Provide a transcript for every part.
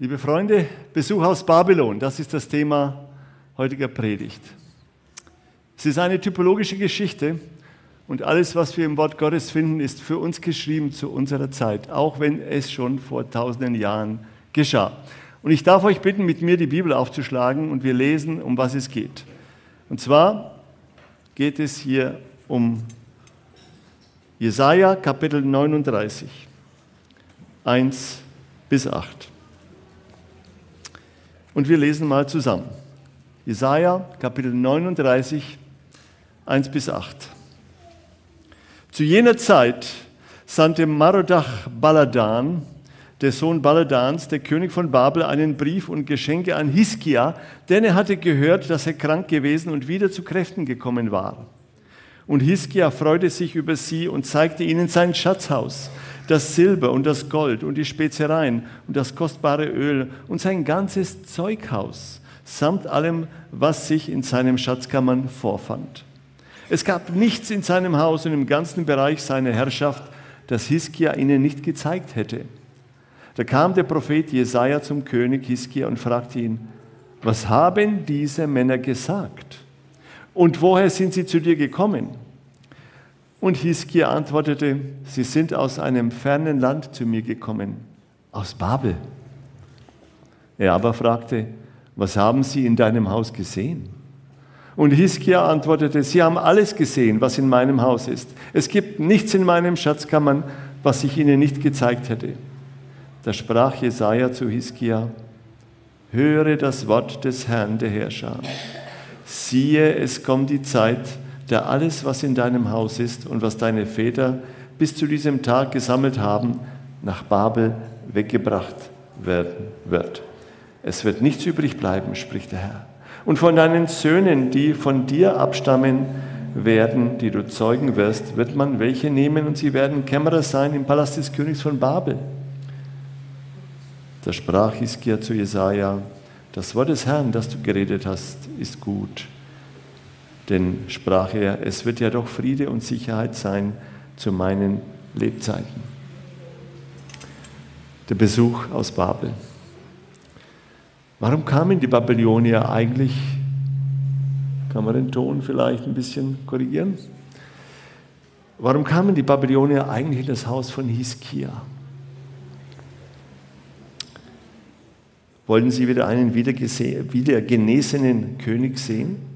Liebe Freunde, Besuch aus Babylon, das ist das Thema heutiger Predigt. Es ist eine typologische Geschichte und alles, was wir im Wort Gottes finden, ist für uns geschrieben zu unserer Zeit, auch wenn es schon vor tausenden Jahren geschah. Und ich darf euch bitten, mit mir die Bibel aufzuschlagen und wir lesen, um was es geht. Und zwar geht es hier um Jesaja Kapitel 39, 1 bis 8. Und wir lesen mal zusammen. Jesaja Kapitel 39, 1 bis 8. Zu jener Zeit sandte Marodach Baladan, der Sohn Baladans, der König von Babel, einen Brief und Geschenke an Hiskia, denn er hatte gehört, dass er krank gewesen und wieder zu Kräften gekommen war. Und Hiskia freute sich über sie und zeigte ihnen sein Schatzhaus das Silber und das Gold und die Spezereien und das kostbare Öl und sein ganzes Zeughaus samt allem, was sich in seinem Schatzkammern vorfand. Es gab nichts in seinem Haus und im ganzen Bereich seiner Herrschaft, das Hiskia ihnen nicht gezeigt hätte. Da kam der Prophet Jesaja zum König Hiskia und fragte ihn: Was haben diese Männer gesagt? Und woher sind sie zu dir gekommen? Und Hiskia antwortete, sie sind aus einem fernen Land zu mir gekommen, aus Babel. Er aber fragte, was haben sie in deinem Haus gesehen? Und Hiskia antwortete, sie haben alles gesehen, was in meinem Haus ist. Es gibt nichts in meinem Schatzkammern, was ich ihnen nicht gezeigt hätte. Da sprach Jesaja zu Hiskia, höre das Wort des Herrn der Herrscher. Siehe, es kommt die Zeit, der alles, was in deinem Haus ist und was deine Väter bis zu diesem Tag gesammelt haben, nach Babel weggebracht werden wird. Es wird nichts übrig bleiben, spricht der Herr. Und von deinen Söhnen, die von dir abstammen werden, die du zeugen wirst, wird man welche nehmen und sie werden Kämmerer sein im Palast des Königs von Babel. Da sprach Hiskia zu Jesaja: Das Wort des Herrn, das du geredet hast, ist gut. Denn sprach er, es wird ja doch Friede und Sicherheit sein zu meinen Lebzeiten. Der Besuch aus Babel. Warum kamen die Babylonier eigentlich? Kann man den Ton vielleicht ein bisschen korrigieren? Warum kamen die Babylonier eigentlich in das Haus von Hiskia? Wollten sie wieder einen wieder, wieder genesenen König sehen?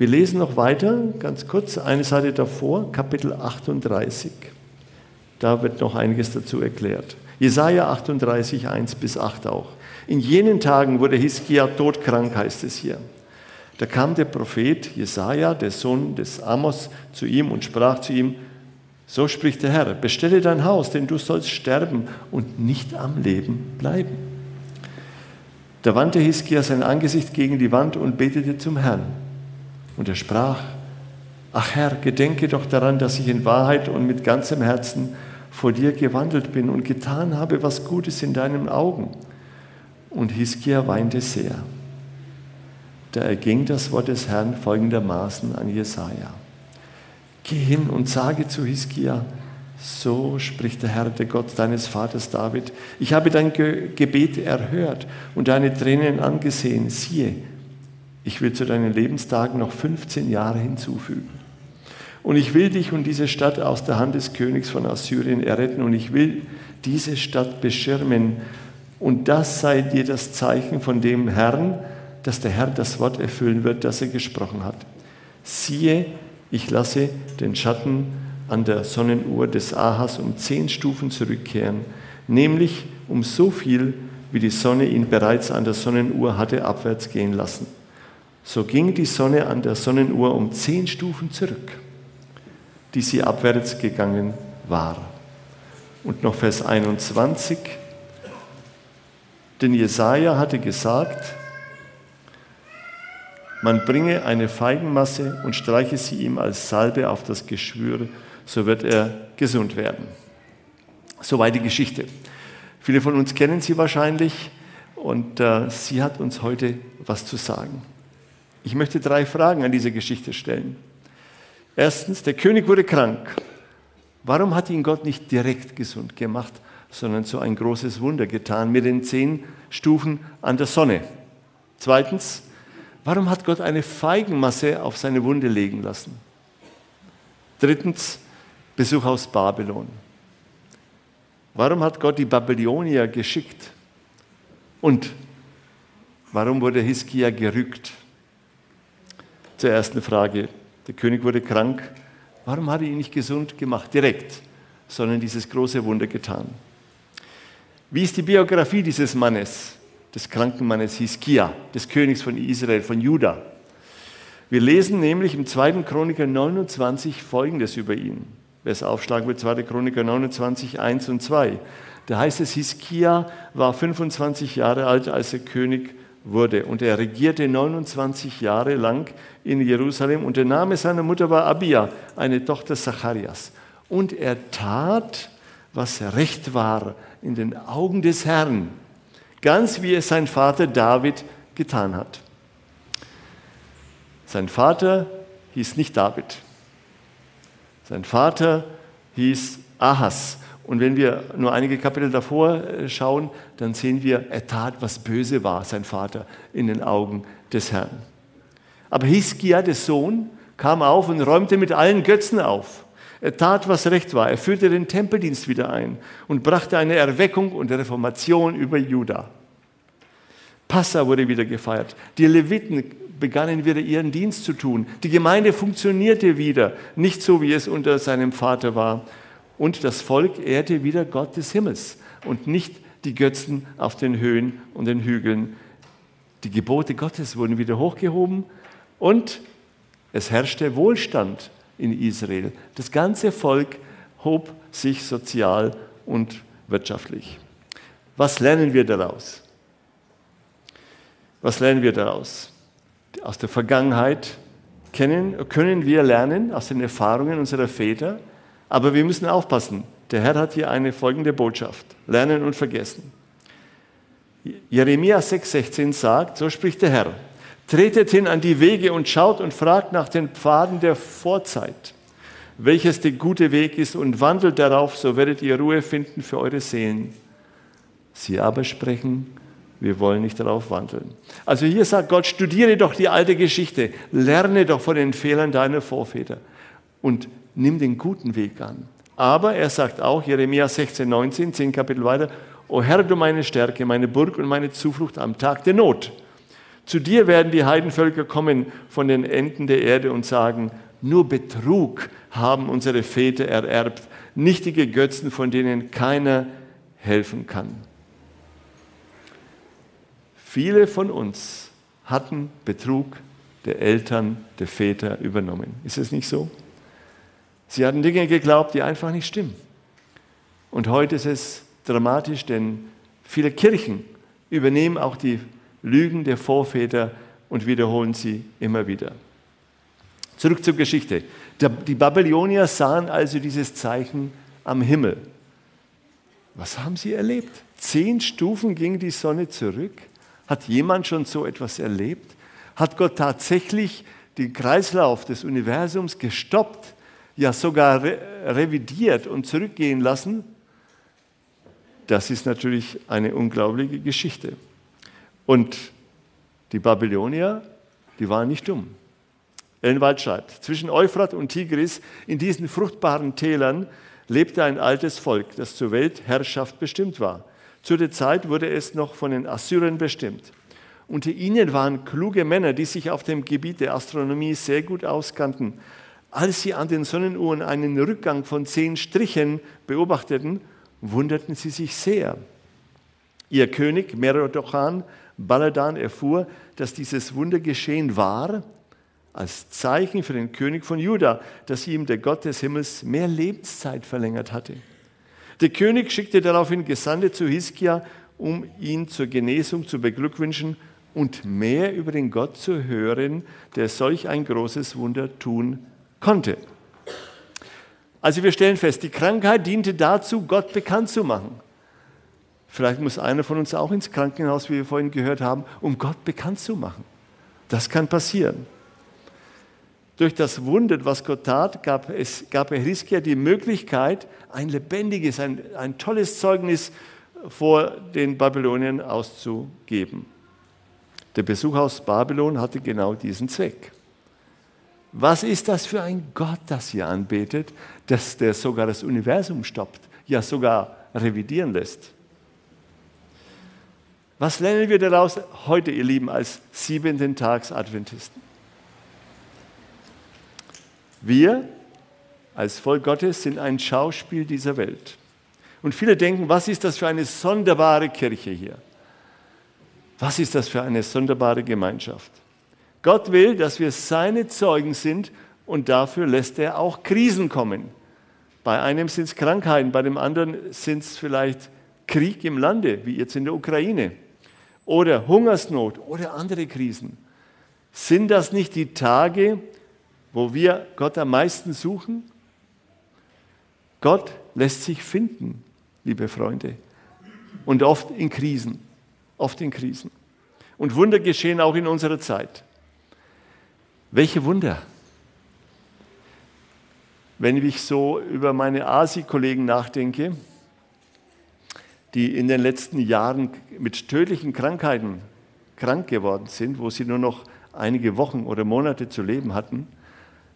Wir lesen noch weiter, ganz kurz, eine Seite davor, Kapitel 38. Da wird noch einiges dazu erklärt. Jesaja 38, 1 bis 8 auch. In jenen Tagen wurde Hiskia todkrank, heißt es hier. Da kam der Prophet Jesaja, der Sohn des Amos, zu ihm und sprach zu ihm: So spricht der Herr: Bestelle dein Haus, denn du sollst sterben und nicht am Leben bleiben. Da wandte Hiskia sein Angesicht gegen die Wand und betete zum Herrn. Und er sprach, ach Herr, gedenke doch daran, dass ich in Wahrheit und mit ganzem Herzen vor dir gewandelt bin und getan habe, was Gutes in deinen Augen. Und Hiskia weinte sehr. Da erging das Wort des Herrn folgendermaßen an Jesaja: Geh hin und sage zu Hiskia, so spricht der Herr, der Gott deines Vaters David: Ich habe dein Gebet erhört und deine Tränen angesehen. Siehe, ich will zu deinen Lebenstagen noch 15 Jahre hinzufügen. Und ich will dich und diese Stadt aus der Hand des Königs von Assyrien erretten und ich will diese Stadt beschirmen. Und das sei dir das Zeichen von dem Herrn, dass der Herr das Wort erfüllen wird, das er gesprochen hat. Siehe, ich lasse den Schatten an der Sonnenuhr des Ahas um zehn Stufen zurückkehren, nämlich um so viel, wie die Sonne ihn bereits an der Sonnenuhr hatte abwärts gehen lassen. So ging die Sonne an der Sonnenuhr um zehn Stufen zurück, die sie abwärts gegangen war. Und noch Vers 21. Denn Jesaja hatte gesagt, man bringe eine Feigenmasse und streiche sie ihm als Salbe auf das Geschwür, so wird er gesund werden. Soweit die Geschichte. Viele von uns kennen sie wahrscheinlich und äh, sie hat uns heute was zu sagen. Ich möchte drei Fragen an diese Geschichte stellen. Erstens, der König wurde krank. Warum hat ihn Gott nicht direkt gesund gemacht? sondern so ein großes Wunder getan mit den zehn Stufen an der Sonne. Zweitens, warum hat Gott eine Feigenmasse auf seine Wunde legen lassen? Drittens, Besuch aus Babylon. Warum hat Gott die Babylonier geschickt? Und warum wurde Hiskia gerückt? Zur ersten Frage. Der König wurde krank. Warum hat er ihn nicht gesund gemacht, direkt, sondern dieses große Wunder getan? Wie ist die Biografie dieses Mannes, des kranken Mannes Hiskia, des Königs von Israel, von Juda? Wir lesen nämlich im 2. Chroniker 29 Folgendes über ihn. Wer es aufschlagen wird, 2. Chroniker 29, 1 und 2. Da heißt es, Hiskia war 25 Jahre alt, als er König wurde. Und er regierte 29 Jahre lang in Jerusalem. Und der Name seiner Mutter war Abia, eine Tochter Zacharias. Und er tat, was recht war in den Augen des Herrn, ganz wie es sein Vater David getan hat. Sein Vater hieß nicht David. Sein Vater hieß Ahas. Und wenn wir nur einige Kapitel davor äh, schauen, dann sehen wir, er tat, was böse war, sein Vater, in den Augen des Herrn. Aber Hiskia, der Sohn, kam auf und räumte mit allen Götzen auf. Er tat, was recht war. Er führte den Tempeldienst wieder ein und brachte eine Erweckung und Reformation über Juda. Passa wurde wieder gefeiert. Die Leviten begannen wieder ihren Dienst zu tun. Die Gemeinde funktionierte wieder, nicht so wie es unter seinem Vater war. Und das Volk ehrte wieder Gott des Himmels und nicht die Götzen auf den Höhen und den Hügeln. Die Gebote Gottes wurden wieder hochgehoben und es herrschte Wohlstand in Israel. Das ganze Volk hob sich sozial und wirtschaftlich. Was lernen wir daraus? Was lernen wir daraus? Aus der Vergangenheit kennen, können wir lernen, aus den Erfahrungen unserer Väter, aber wir müssen aufpassen. Der Herr hat hier eine folgende Botschaft. Lernen und vergessen. Jeremia 6,16 sagt, so spricht der Herr, tretet hin an die Wege und schaut und fragt nach den Pfaden der Vorzeit, welches der gute Weg ist und wandelt darauf, so werdet ihr Ruhe finden für eure Seelen. Sie aber sprechen, wir wollen nicht darauf wandeln. Also hier sagt Gott, studiere doch die alte Geschichte, lerne doch von den Fehlern deiner Vorväter und nimm den guten Weg an. Aber er sagt auch, Jeremia 16, 19, 10 Kapitel weiter, O Herr, du meine Stärke, meine Burg und meine Zuflucht am Tag der Not. Zu dir werden die Heidenvölker kommen von den Enden der Erde und sagen, nur Betrug haben unsere Väter ererbt, nichtige Götzen, von denen keiner helfen kann. Viele von uns hatten Betrug der Eltern, der Väter übernommen. Ist es nicht so? Sie hatten Dinge geglaubt, die einfach nicht stimmen. Und heute ist es dramatisch, denn viele Kirchen übernehmen auch die Lügen der Vorväter und wiederholen sie immer wieder. Zurück zur Geschichte. Die Babylonier sahen also dieses Zeichen am Himmel. Was haben sie erlebt? Zehn Stufen ging die Sonne zurück. Hat jemand schon so etwas erlebt? Hat Gott tatsächlich den Kreislauf des Universums gestoppt, ja sogar re revidiert und zurückgehen lassen? Das ist natürlich eine unglaubliche Geschichte. Und die Babylonier, die waren nicht dumm. Ellenwald schreibt, zwischen Euphrat und Tigris, in diesen fruchtbaren Tälern, lebte ein altes Volk, das zur Weltherrschaft bestimmt war. Zu der Zeit wurde es noch von den Assyrern bestimmt. Unter ihnen waren kluge Männer, die sich auf dem Gebiet der Astronomie sehr gut auskannten. Als sie an den Sonnenuhren einen Rückgang von zehn Strichen beobachteten, wunderten sie sich sehr. Ihr König Merodochan Baladan erfuhr, dass dieses Wunder geschehen war, als Zeichen für den König von Juda, dass ihm der Gott des Himmels mehr Lebenszeit verlängert hatte. Der König schickte daraufhin Gesandte zu Hiskia, um ihn zur Genesung zu beglückwünschen und mehr über den Gott zu hören, der solch ein großes Wunder tun konnte. Also wir stellen fest, die Krankheit diente dazu, Gott bekannt zu machen. Vielleicht muss einer von uns auch ins Krankenhaus, wie wir vorhin gehört haben, um Gott bekannt zu machen. Das kann passieren. Durch das Wunder, was Gott tat, gab, es, gab Hiskia die Möglichkeit, ein lebendiges, ein, ein tolles Zeugnis vor den Babyloniern auszugeben. Der Besuch aus Babylon hatte genau diesen Zweck. Was ist das für ein Gott, das ihr anbetet, dass der sogar das Universum stoppt, ja sogar revidieren lässt? Was lernen wir daraus heute, ihr Lieben, als siebenten Tags Adventisten? Wir als Volk Gottes sind ein Schauspiel dieser Welt. Und viele denken, was ist das für eine sonderbare Kirche hier? Was ist das für eine sonderbare Gemeinschaft? Gott will, dass wir seine Zeugen sind und dafür lässt er auch Krisen kommen. Bei einem sind es Krankheiten, bei dem anderen sind es vielleicht Krieg im Lande, wie jetzt in der Ukraine, oder Hungersnot oder andere Krisen. Sind das nicht die Tage, wo wir Gott am meisten suchen? Gott lässt sich finden, liebe Freunde, und oft in Krisen, oft in Krisen. Und Wunder geschehen auch in unserer Zeit. Welche Wunder? Wenn ich so über meine Asi-Kollegen nachdenke, die in den letzten Jahren mit tödlichen Krankheiten krank geworden sind, wo sie nur noch einige Wochen oder Monate zu leben hatten,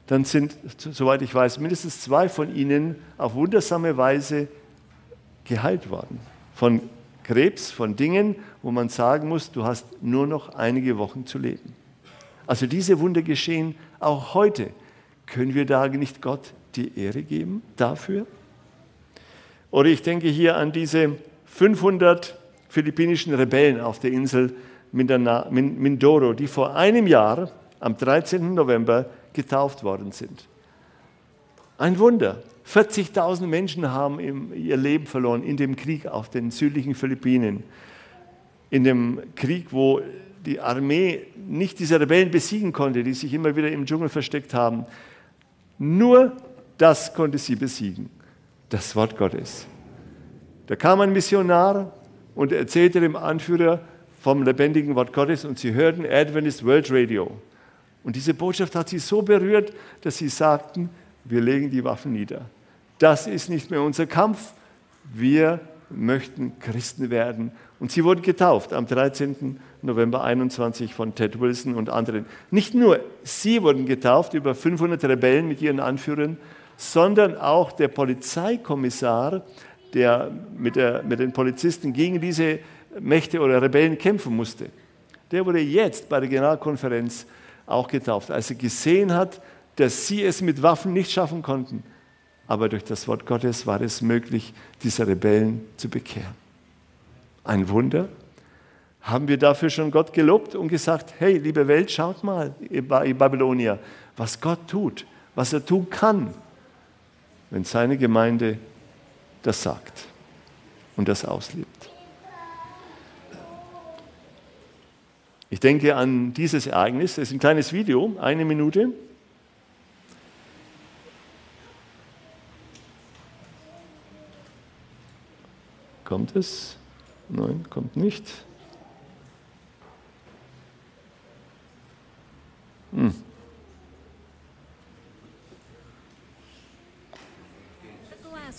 dann sind, soweit ich weiß, mindestens zwei von ihnen auf wundersame Weise geheilt worden. Von Krebs, von Dingen, wo man sagen muss, du hast nur noch einige Wochen zu leben. Also diese Wunder geschehen auch heute. Können wir da nicht Gott die Ehre geben dafür? Oder ich denke hier an diese 500 philippinischen Rebellen auf der Insel Mindoro, die vor einem Jahr, am 13. November, getauft worden sind. Ein Wunder. 40.000 Menschen haben ihr Leben verloren in dem Krieg auf den südlichen Philippinen. In dem Krieg, wo die Armee nicht diese Rebellen besiegen konnte, die sich immer wieder im Dschungel versteckt haben. Nur das konnte sie besiegen. Das Wort Gottes. Da kam ein Missionar und erzählte dem Anführer vom lebendigen Wort Gottes und sie hörten Adventist World Radio. Und diese Botschaft hat sie so berührt, dass sie sagten, wir legen die Waffen nieder. Das ist nicht mehr unser Kampf. Wir möchten Christen werden. Und sie wurden getauft am 13. November 21 von Ted Wilson und anderen. Nicht nur sie wurden getauft, über 500 Rebellen mit ihren Anführern, sondern auch der Polizeikommissar, der mit, der mit den Polizisten gegen diese Mächte oder Rebellen kämpfen musste. Der wurde jetzt bei der Generalkonferenz auch getauft, als er gesehen hat, dass sie es mit Waffen nicht schaffen konnten. Aber durch das Wort Gottes war es möglich, diese Rebellen zu bekehren. Ein Wunder. Haben wir dafür schon Gott gelobt und gesagt, hey, liebe Welt, schaut mal, ihr Babylonier, was Gott tut, was er tun kann, wenn seine Gemeinde das sagt und das auslebt. Ich denke an dieses Ereignis. Das ist ein kleines Video, eine Minute. Kommt es? Nein, kommt nicht. Hm.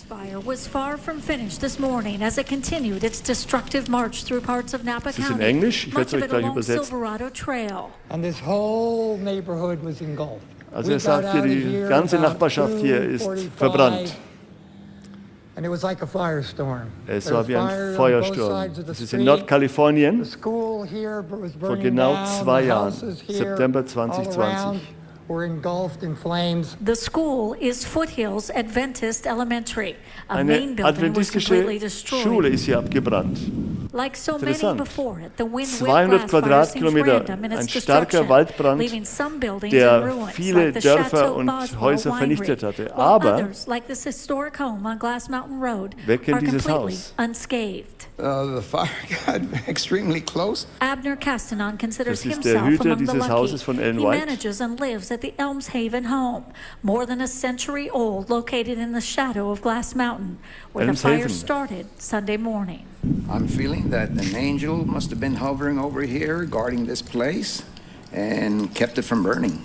fire was far from finished this morning as it continued its destructive march through parts of Napa County. in Englisch, ich werde es euch gleich übersetzen. Silverado Trail. And this whole neighborhood was engulfed. Also er sagt hier, die ganze Nachbarschaft hier ist verbrannt. Es war wie ein Feuersturm. Das ist in Nordkalifornien vor genau zwei Jahren, September 2020 were engulfed in flames. The school is Foothills Adventist Elementary. A Eine main building was completely destroyed. Schule ist hier abgebrannt. Like so many before it, the wind 200 Quadratkilometer, ein starker Waldbrand, der viele Dörfer und Häuser vernichtet hatte. Aber wer kennt dieses Haus? Unscathed. Uh, the fire got extremely close. Abner Castanon considers himself among the lucky. Von Ellen White. He manages and lives at the Elms Haven home, more than a century old, located in the shadow of Glass Mountain, where Elms the fire Haven. started Sunday morning. I'm feeling that an angel must have been hovering over here, guarding this place, and kept it from burning.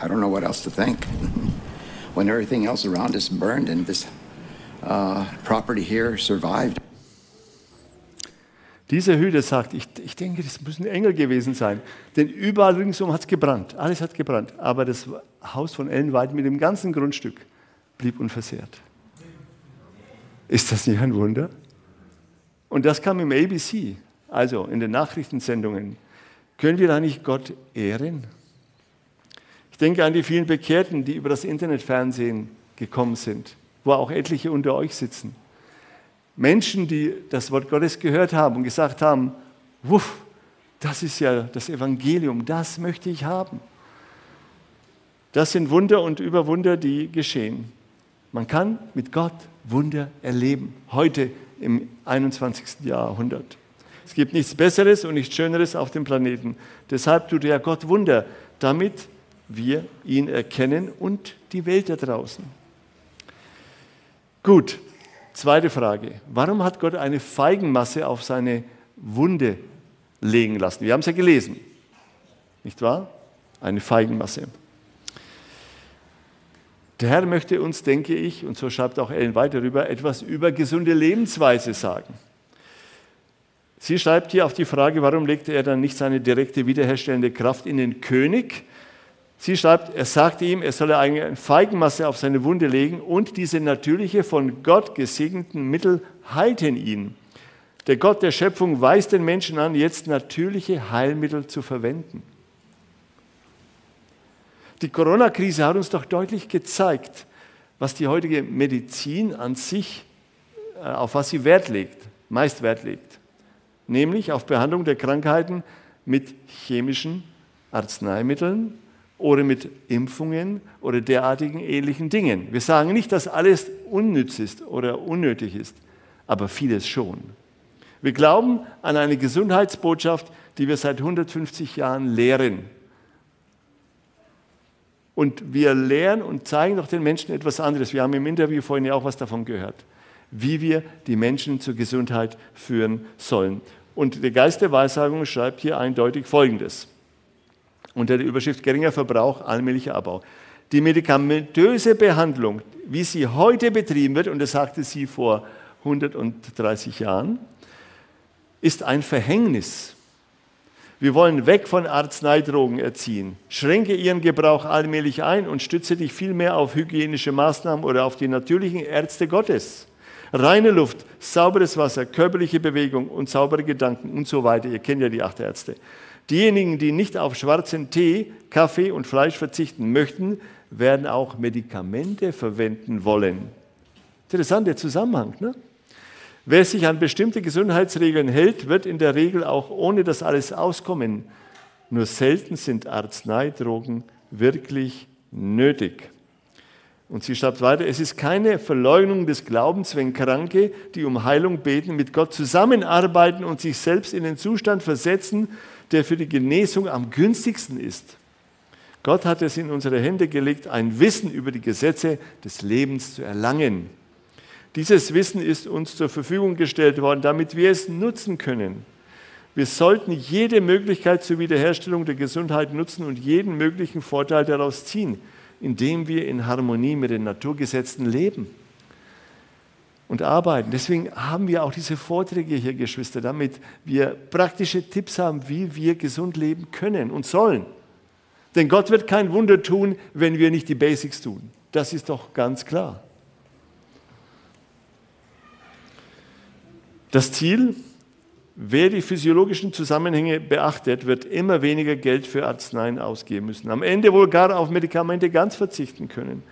I don't know what else to think. when everything else around us burned and this uh, property here survived. Dieser Hüter sagt, ich, ich denke, das müssen Engel gewesen sein. Denn überall ringsum hat es gebrannt. Alles hat gebrannt. Aber das Haus von Ellenwald mit dem ganzen Grundstück blieb unversehrt. Ist das nicht ein Wunder? Und das kam im ABC, also in den Nachrichtensendungen. Können wir da nicht Gott ehren? Ich denke an die vielen Bekehrten, die über das Internetfernsehen gekommen sind, wo auch etliche unter euch sitzen. Menschen, die das Wort Gottes gehört haben und gesagt haben, wuff, das ist ja das Evangelium, das möchte ich haben. Das sind Wunder und Überwunder, die geschehen. Man kann mit Gott Wunder erleben, heute im 21. Jahrhundert. Es gibt nichts Besseres und nichts Schöneres auf dem Planeten. Deshalb tut ja Gott Wunder, damit wir ihn erkennen und die Welt da draußen. Gut, zweite Frage. Warum hat Gott eine Feigenmasse auf seine Wunde legen lassen? Wir haben es ja gelesen, nicht wahr? Eine Feigenmasse. Der Herr möchte uns, denke ich, und so schreibt auch Ellen weiter darüber, etwas über gesunde Lebensweise sagen. Sie schreibt hier auf die Frage, warum legte er dann nicht seine direkte wiederherstellende Kraft in den König? Sie schreibt, er sagte ihm, er solle eine Feigenmasse auf seine Wunde legen und diese natürliche, von Gott gesegneten Mittel heilten ihn. Der Gott der Schöpfung weist den Menschen an, jetzt natürliche Heilmittel zu verwenden. Die Corona-Krise hat uns doch deutlich gezeigt, was die heutige Medizin an sich, äh, auf was sie Wert legt, meist Wert legt. Nämlich auf Behandlung der Krankheiten mit chemischen Arzneimitteln oder mit Impfungen oder derartigen ähnlichen Dingen. Wir sagen nicht, dass alles unnütz ist oder unnötig ist, aber vieles schon. Wir glauben an eine Gesundheitsbotschaft, die wir seit 150 Jahren lehren. Und wir lehren und zeigen doch den Menschen etwas anderes. Wir haben im Interview vorhin ja auch was davon gehört, wie wir die Menschen zur Gesundheit führen sollen. Und der Geist der Weissagung schreibt hier eindeutig Folgendes unter der Überschrift geringer Verbrauch, allmählicher Abbau. Die medikamentöse Behandlung, wie sie heute betrieben wird, und das sagte sie vor 130 Jahren, ist ein Verhängnis. Wir wollen weg von Arzneidrogen erziehen. Schränke ihren Gebrauch allmählich ein und stütze dich vielmehr auf hygienische Maßnahmen oder auf die natürlichen Ärzte Gottes. Reine Luft, sauberes Wasser, körperliche Bewegung und saubere Gedanken und so weiter. Ihr kennt ja die acht Ärzte. Diejenigen, die nicht auf schwarzen Tee, Kaffee und Fleisch verzichten möchten, werden auch Medikamente verwenden wollen. Interessanter Zusammenhang. Ne? Wer sich an bestimmte Gesundheitsregeln hält, wird in der Regel auch ohne das alles auskommen. Nur selten sind Arzneidrogen wirklich nötig. Und sie schreibt weiter, es ist keine Verleugnung des Glaubens, wenn Kranke, die um Heilung beten, mit Gott zusammenarbeiten und sich selbst in den Zustand versetzen, der für die Genesung am günstigsten ist. Gott hat es in unsere Hände gelegt, ein Wissen über die Gesetze des Lebens zu erlangen. Dieses Wissen ist uns zur Verfügung gestellt worden, damit wir es nutzen können. Wir sollten jede Möglichkeit zur Wiederherstellung der Gesundheit nutzen und jeden möglichen Vorteil daraus ziehen, indem wir in Harmonie mit den Naturgesetzen leben und arbeiten. Deswegen haben wir auch diese Vorträge hier, Geschwister, damit wir praktische Tipps haben, wie wir gesund leben können und sollen. Denn Gott wird kein Wunder tun, wenn wir nicht die Basics tun. Das ist doch ganz klar. Das Ziel, wer die physiologischen Zusammenhänge beachtet, wird immer weniger Geld für Arzneien ausgeben müssen. Am Ende wohl gar auf Medikamente ganz verzichten können.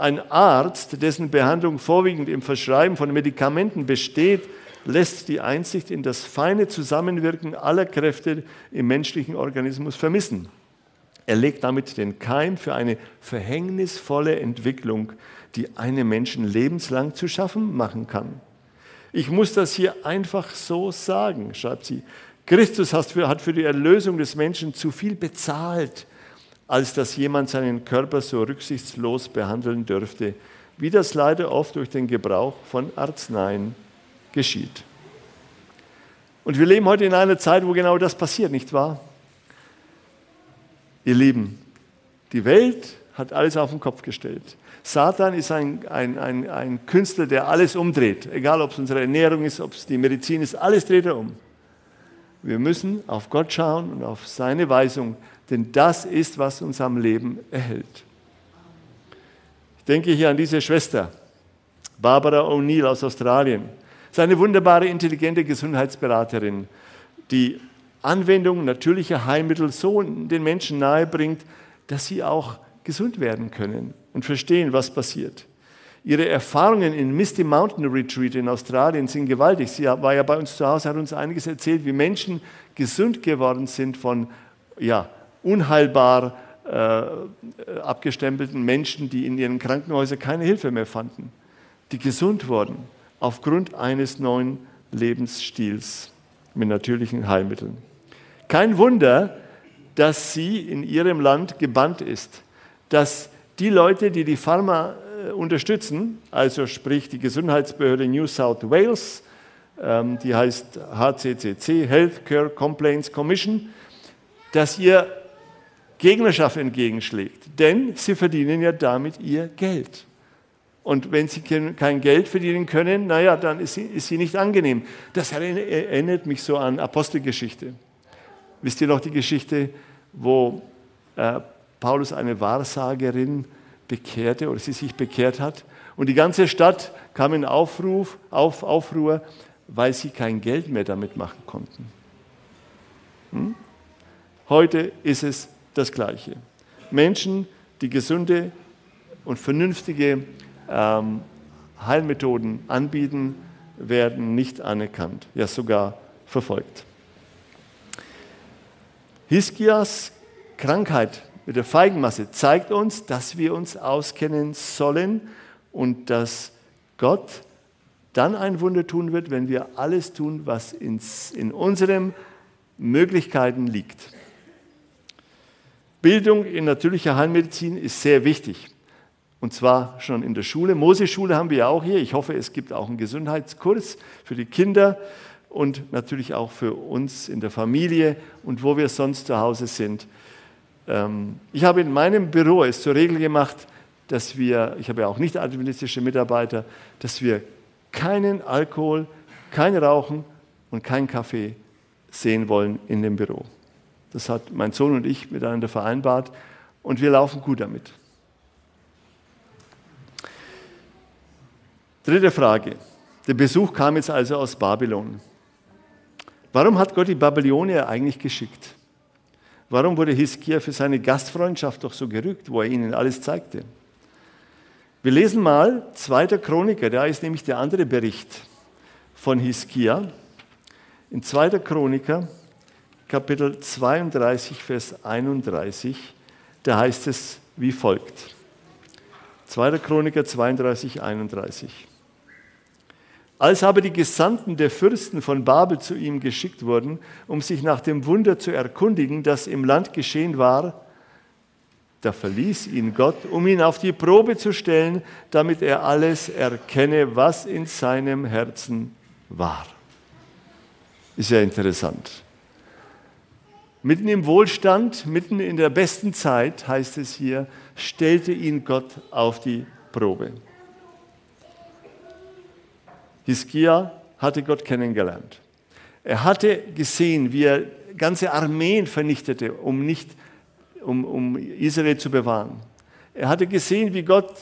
Ein Arzt, dessen Behandlung vorwiegend im Verschreiben von Medikamenten besteht, lässt die Einsicht in das feine Zusammenwirken aller Kräfte im menschlichen Organismus vermissen. Er legt damit den Keim für eine verhängnisvolle Entwicklung, die einem Menschen lebenslang zu schaffen machen kann. Ich muss das hier einfach so sagen, schreibt sie. Christus hat für die Erlösung des Menschen zu viel bezahlt, als dass jemand seinen Körper so rücksichtslos behandeln dürfte, wie das leider oft durch den Gebrauch von Arzneien geschieht. Und wir leben heute in einer Zeit, wo genau das passiert, nicht wahr? Ihr Lieben, die Welt hat alles auf den Kopf gestellt. Satan ist ein, ein, ein, ein Künstler, der alles umdreht. Egal, ob es unsere Ernährung ist, ob es die Medizin ist, alles dreht er um. Wir müssen auf Gott schauen und auf seine Weisung, denn das ist, was uns am Leben erhält. Ich denke hier an diese Schwester, Barbara O'Neill aus Australien. Seine wunderbare, intelligente Gesundheitsberaterin, die Anwendung natürlicher Heilmittel so den Menschen nahebringt, dass sie auch gesund werden können und verstehen, was passiert. Ihre Erfahrungen in Misty Mountain Retreat in Australien sind gewaltig. Sie war ja bei uns zu Hause, hat uns einiges erzählt, wie Menschen gesund geworden sind von ja, unheilbar äh, abgestempelten Menschen, die in ihren Krankenhäusern keine Hilfe mehr fanden, die gesund wurden aufgrund eines neuen Lebensstils mit natürlichen Heilmitteln. Kein Wunder, dass sie in ihrem Land gebannt ist, dass die Leute, die die Pharma äh, unterstützen, also sprich die Gesundheitsbehörde New South Wales, ähm, die heißt HCCC, Healthcare Complaints Commission, dass ihr Gegnerschaft entgegenschlägt. Denn sie verdienen ja damit ihr Geld. Und wenn sie kein Geld verdienen können, naja, dann ist sie, ist sie nicht angenehm. Das erinnert mich so an Apostelgeschichte. Wisst ihr noch die Geschichte, wo äh, Paulus eine Wahrsagerin bekehrte oder sie sich bekehrt hat. Und die ganze Stadt kam in Aufruf, auf, Aufruhr, weil sie kein Geld mehr damit machen konnten. Hm? Heute ist es das Gleiche. Menschen, die gesunde und vernünftige ähm, Heilmethoden anbieten, werden nicht anerkannt, ja sogar verfolgt. Hiskias Krankheit mit der Feigenmasse zeigt uns, dass wir uns auskennen sollen und dass Gott dann ein Wunder tun wird, wenn wir alles tun, was in unseren Möglichkeiten liegt. Bildung in natürlicher Heilmedizin ist sehr wichtig. Und zwar schon in der Schule. Mose-Schule haben wir ja auch hier. Ich hoffe, es gibt auch einen Gesundheitskurs für die Kinder und natürlich auch für uns in der Familie und wo wir sonst zu Hause sind. Ähm, ich habe in meinem Büro es zur Regel gemacht, dass wir, ich habe ja auch nicht adventistische Mitarbeiter, dass wir keinen Alkohol, kein Rauchen und keinen Kaffee sehen wollen in dem Büro. Das hat mein Sohn und ich miteinander vereinbart und wir laufen gut damit. Dritte Frage. Der Besuch kam jetzt also aus Babylon. Warum hat Gott die Babylonier eigentlich geschickt? Warum wurde Hiskia für seine Gastfreundschaft doch so gerückt, wo er ihnen alles zeigte? Wir lesen mal 2. Chroniker, da ist nämlich der andere Bericht von Hiskia. In 2. Chroniker, Kapitel 32, Vers 31, da heißt es wie folgt. 2. Chroniker 32, 31. Als aber die Gesandten der Fürsten von Babel zu ihm geschickt wurden, um sich nach dem Wunder zu erkundigen, das im Land geschehen war, da verließ ihn Gott, um ihn auf die Probe zu stellen, damit er alles erkenne, was in seinem Herzen war. Ist ja interessant. Mitten im Wohlstand, mitten in der besten Zeit, heißt es hier, stellte ihn Gott auf die Probe. Hiskia hatte Gott kennengelernt. Er hatte gesehen, wie er ganze Armeen vernichtete, um, nicht, um, um Israel zu bewahren. Er hatte gesehen, wie Gott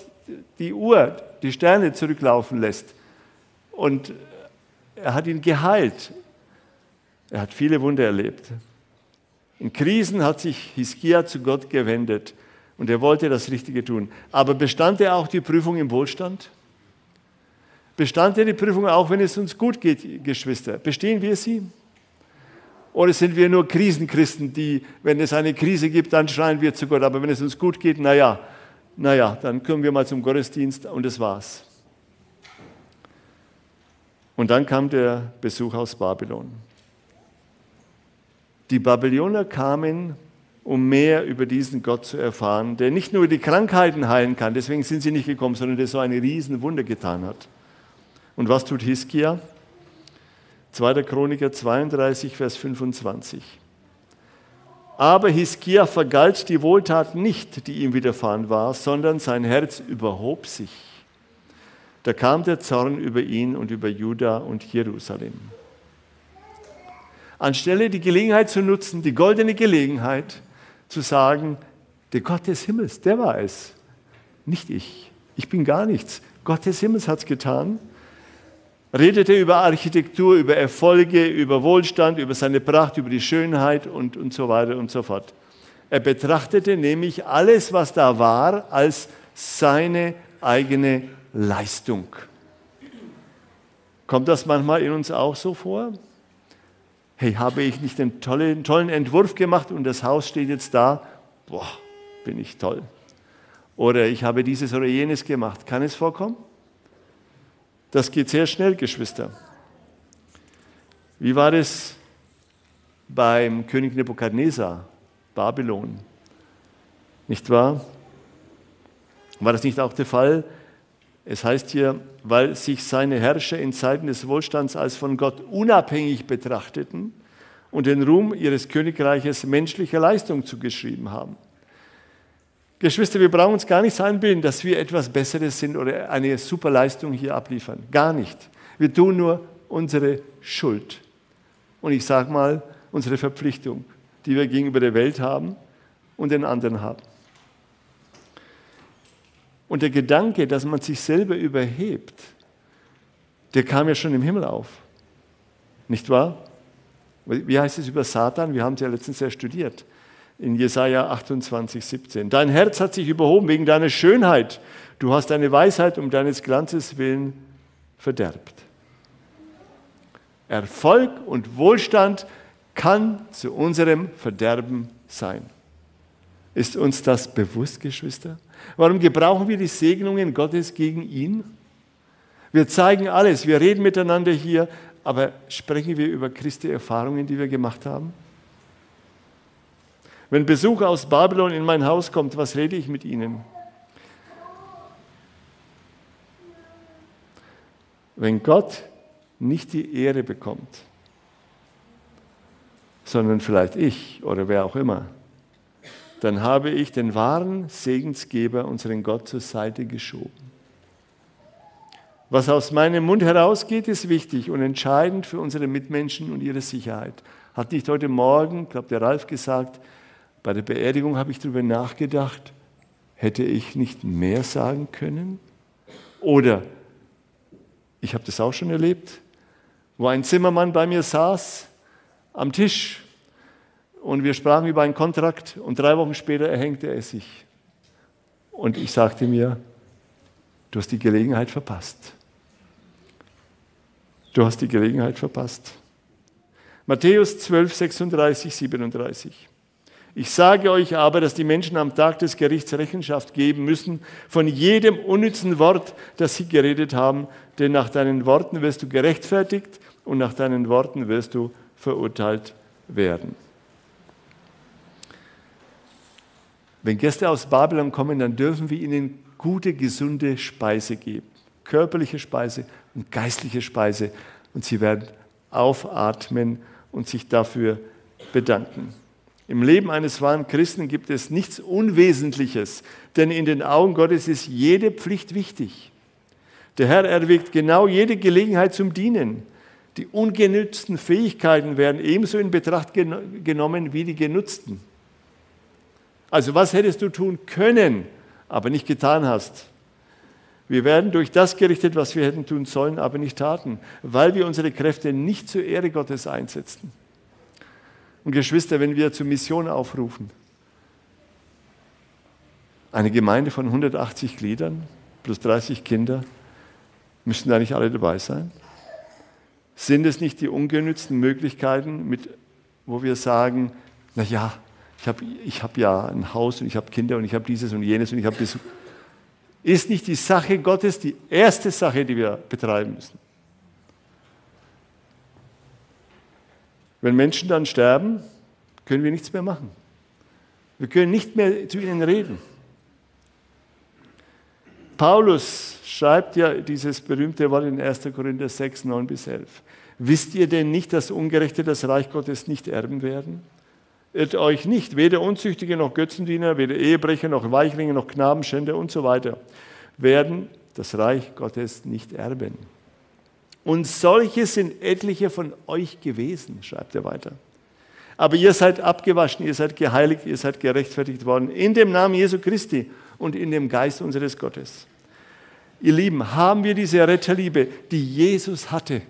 die Uhr, die Sterne zurücklaufen lässt. Und er hat ihn geheilt. Er hat viele Wunder erlebt. In Krisen hat sich Hiskia zu Gott gewendet und er wollte das Richtige tun. Aber bestand er auch die Prüfung im Wohlstand? Bestand die Prüfung auch, wenn es uns gut geht, Geschwister? Bestehen wir sie? Oder sind wir nur Krisenchristen, die, wenn es eine Krise gibt, dann schreien wir zu Gott, aber wenn es uns gut geht, naja, naja, dann kommen wir mal zum Gottesdienst und das war's. Und dann kam der Besuch aus Babylon. Die Babylonier kamen, um mehr über diesen Gott zu erfahren, der nicht nur die Krankheiten heilen kann, deswegen sind sie nicht gekommen, sondern der so eine riesen Wunder getan hat. Und was tut Hiskia? 2. Chroniker 32, Vers 25. Aber Hiskia vergalt die Wohltat nicht, die ihm widerfahren war, sondern sein Herz überhob sich. Da kam der Zorn über ihn und über Juda und Jerusalem. Anstelle die Gelegenheit zu nutzen, die goldene Gelegenheit zu sagen, der Gott des Himmels, der war es, nicht ich. Ich bin gar nichts. Gott des Himmels hat es getan. Redete über Architektur, über Erfolge, über Wohlstand, über seine Pracht, über die Schönheit und, und so weiter und so fort. Er betrachtete nämlich alles, was da war, als seine eigene Leistung. Kommt das manchmal in uns auch so vor? Hey, habe ich nicht einen tollen, tollen Entwurf gemacht und das Haus steht jetzt da? Boah, bin ich toll. Oder ich habe dieses oder jenes gemacht. Kann es vorkommen? Das geht sehr schnell, Geschwister. Wie war es beim König Nebukadnezar, Babylon? Nicht wahr? War das nicht auch der Fall? Es heißt hier, weil sich seine Herrscher in Zeiten des Wohlstands als von Gott unabhängig betrachteten und den Ruhm ihres Königreiches menschlicher Leistung zugeschrieben haben. Geschwister, wir brauchen uns gar nicht einbilden, dass wir etwas Besseres sind oder eine super Leistung hier abliefern. Gar nicht. Wir tun nur unsere Schuld. Und ich sage mal, unsere Verpflichtung, die wir gegenüber der Welt haben und den anderen haben. Und der Gedanke, dass man sich selber überhebt, der kam ja schon im Himmel auf. Nicht wahr? Wie heißt es über Satan? Wir haben es ja letztens ja studiert in Jesaja 28, 17. Dein Herz hat sich überhoben wegen deiner Schönheit. Du hast deine Weisheit um deines Glanzes willen verderbt. Erfolg und Wohlstand kann zu unserem Verderben sein. Ist uns das bewusst, Geschwister? Warum gebrauchen wir die Segnungen Gottes gegen ihn? Wir zeigen alles, wir reden miteinander hier, aber sprechen wir über Christi Erfahrungen, die wir gemacht haben? Wenn Besuch aus Babylon in mein Haus kommt, was rede ich mit ihnen? Wenn Gott nicht die Ehre bekommt, sondern vielleicht ich oder wer auch immer, dann habe ich den wahren Segensgeber, unseren Gott, zur Seite geschoben. Was aus meinem Mund herausgeht, ist wichtig und entscheidend für unsere Mitmenschen und ihre Sicherheit. Hat nicht heute Morgen, ich glaube der Ralf gesagt, bei der Beerdigung habe ich darüber nachgedacht, hätte ich nicht mehr sagen können? Oder ich habe das auch schon erlebt, wo ein Zimmermann bei mir saß am Tisch und wir sprachen über einen Kontrakt und drei Wochen später erhängte er sich. Und ich sagte mir, du hast die Gelegenheit verpasst. Du hast die Gelegenheit verpasst. Matthäus 12, 36, 37. Ich sage euch aber, dass die Menschen am Tag des Gerichts Rechenschaft geben müssen von jedem unnützen Wort, das sie geredet haben, denn nach deinen Worten wirst du gerechtfertigt und nach deinen Worten wirst du verurteilt werden. Wenn Gäste aus Babylon kommen, dann dürfen wir ihnen gute, gesunde Speise geben. Körperliche Speise und geistliche Speise. Und sie werden aufatmen und sich dafür bedanken. Im Leben eines wahren Christen gibt es nichts Unwesentliches, denn in den Augen Gottes ist jede Pflicht wichtig. Der Herr erwägt genau jede Gelegenheit zum Dienen. Die ungenützten Fähigkeiten werden ebenso in Betracht genommen wie die genutzten. Also was hättest du tun können, aber nicht getan hast? Wir werden durch das gerichtet, was wir hätten tun sollen, aber nicht taten, weil wir unsere Kräfte nicht zur Ehre Gottes einsetzten. Und Geschwister, wenn wir zur Mission aufrufen, eine Gemeinde von 180 Gliedern plus 30 Kinder, müssen da nicht alle dabei sein? Sind es nicht die ungenützten Möglichkeiten, mit, wo wir sagen, na ja, ich habe ich hab ja ein Haus und ich habe Kinder und ich habe dieses und jenes und ich habe Besuch. Ist nicht die Sache Gottes die erste Sache, die wir betreiben müssen? Wenn Menschen dann sterben, können wir nichts mehr machen. Wir können nicht mehr zu ihnen reden. Paulus schreibt ja dieses berühmte Wort in 1. Korinther 6, 9 bis 11. Wisst ihr denn nicht, dass Ungerechte das Reich Gottes nicht erben werden? Euch nicht, weder Unzüchtige noch Götzendiener, weder Ehebrecher noch Weichlinge noch Knabenschänder und so weiter werden das Reich Gottes nicht erben. Und solche sind etliche von euch gewesen, schreibt er weiter. Aber ihr seid abgewaschen, ihr seid geheiligt, ihr seid gerechtfertigt worden in dem Namen Jesu Christi und in dem Geist unseres Gottes. Ihr Lieben, haben wir diese Retterliebe, die Jesus hatte,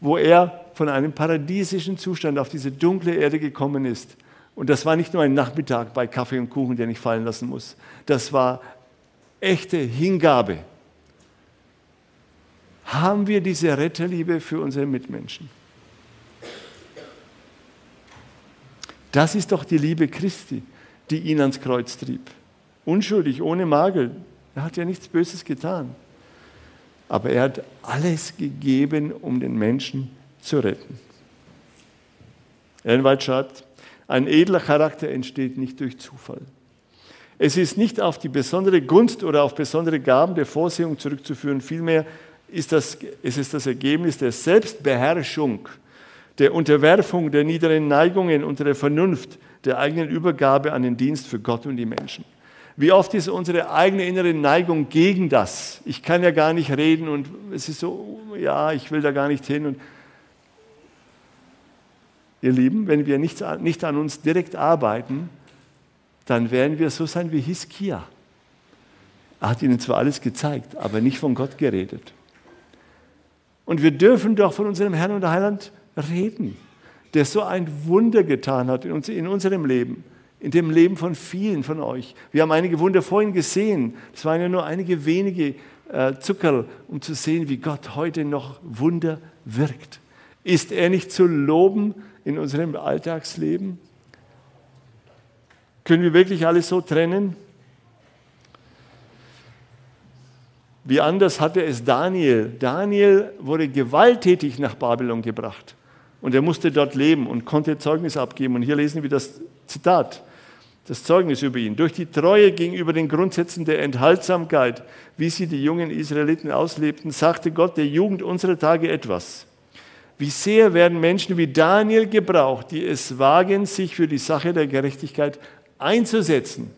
wo er von einem paradiesischen Zustand auf diese dunkle Erde gekommen ist. Und das war nicht nur ein Nachmittag bei Kaffee und Kuchen, den ich fallen lassen muss. Das war echte Hingabe. Haben wir diese Retterliebe für unsere Mitmenschen? Das ist doch die Liebe Christi, die ihn ans Kreuz trieb. Unschuldig, ohne Makel. Er hat ja nichts Böses getan. Aber er hat alles gegeben, um den Menschen zu retten. White schreibt, ein edler Charakter entsteht nicht durch Zufall. Es ist nicht auf die besondere Gunst oder auf besondere Gaben der Vorsehung zurückzuführen, vielmehr ist, das, ist es das Ergebnis der Selbstbeherrschung der Unterwerfung der niederen Neigungen und der Vernunft, der eigenen Übergabe an den Dienst für Gott und die Menschen. Wie oft ist unsere eigene innere Neigung gegen das? Ich kann ja gar nicht reden und es ist so, ja, ich will da gar nicht hin. Und ihr Lieben, wenn wir nicht, nicht an uns direkt arbeiten, dann werden wir so sein wie Hiskia. Er hat ihnen zwar alles gezeigt, aber nicht von Gott geredet. Und wir dürfen doch von unserem Herrn und Heiland reden, der so ein Wunder getan hat in, uns, in unserem Leben, in dem Leben von vielen von euch. Wir haben einige Wunder vorhin gesehen. Es waren ja nur einige wenige äh, Zuckerl, um zu sehen, wie Gott heute noch Wunder wirkt. Ist er nicht zu loben in unserem Alltagsleben? Können wir wirklich alles so trennen? Wie anders hatte es Daniel. Daniel wurde gewalttätig nach Babylon gebracht. Und er musste dort leben und konnte Zeugnis abgeben. Und hier lesen wir das Zitat, das Zeugnis über ihn. Durch die Treue gegenüber den Grundsätzen der Enthaltsamkeit, wie sie die jungen Israeliten auslebten, sagte Gott der Jugend unserer Tage etwas. Wie sehr werden Menschen wie Daniel gebraucht, die es wagen, sich für die Sache der Gerechtigkeit einzusetzen.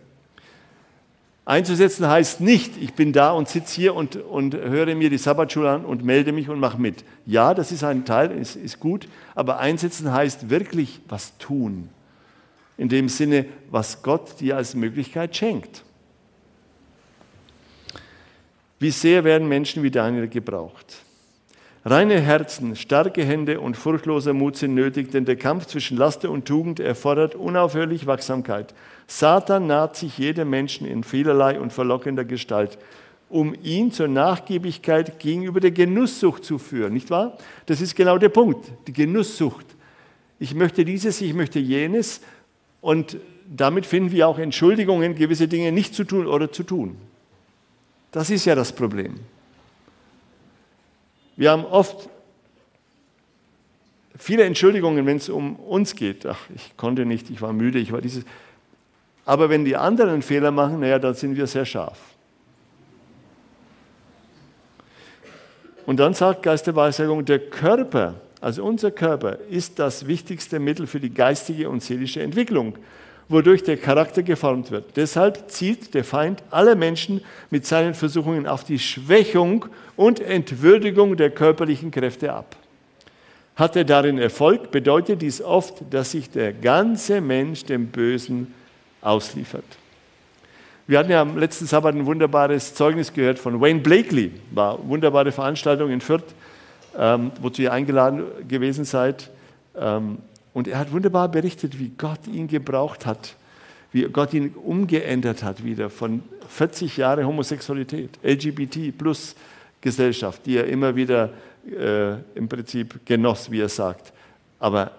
Einzusetzen heißt nicht, ich bin da und sitze hier und, und höre mir die Sabbatschule an und melde mich und mache mit. Ja, das ist ein Teil, ist, ist gut, aber einsetzen heißt wirklich was tun. In dem Sinne, was Gott dir als Möglichkeit schenkt. Wie sehr werden Menschen wie Daniel gebraucht? Reine Herzen, starke Hände und furchtloser Mut sind nötig, denn der Kampf zwischen Laster und Tugend erfordert unaufhörlich Wachsamkeit. Satan naht sich jedem Menschen in vielerlei und verlockender Gestalt, um ihn zur Nachgiebigkeit gegenüber der Genusssucht zu führen, nicht wahr? Das ist genau der Punkt, die Genusssucht. Ich möchte dieses, ich möchte jenes und damit finden wir auch Entschuldigungen, gewisse Dinge nicht zu tun oder zu tun. Das ist ja das Problem. Wir haben oft viele Entschuldigungen, wenn es um uns geht. Ach, ich konnte nicht, ich war müde, ich war dieses. Aber wenn die anderen Fehler machen, naja, dann sind wir sehr scharf. Und dann sagt Geist der Weissagung, der Körper, also unser Körper, ist das wichtigste Mittel für die geistige und seelische Entwicklung wodurch der Charakter geformt wird. Deshalb zielt der Feind alle Menschen mit seinen Versuchungen auf die Schwächung und Entwürdigung der körperlichen Kräfte ab. Hat er darin Erfolg, bedeutet dies oft, dass sich der ganze Mensch dem Bösen ausliefert. Wir hatten ja am letzten Sabbat ein wunderbares Zeugnis gehört von Wayne Blakely. War eine wunderbare Veranstaltung in Fürth, ähm, wozu ihr eingeladen gewesen seid. Ähm, und er hat wunderbar berichtet, wie Gott ihn gebraucht hat, wie Gott ihn umgeändert hat wieder von 40 Jahren Homosexualität, LGBT plus Gesellschaft, die er immer wieder äh, im Prinzip genoss, wie er sagt. Aber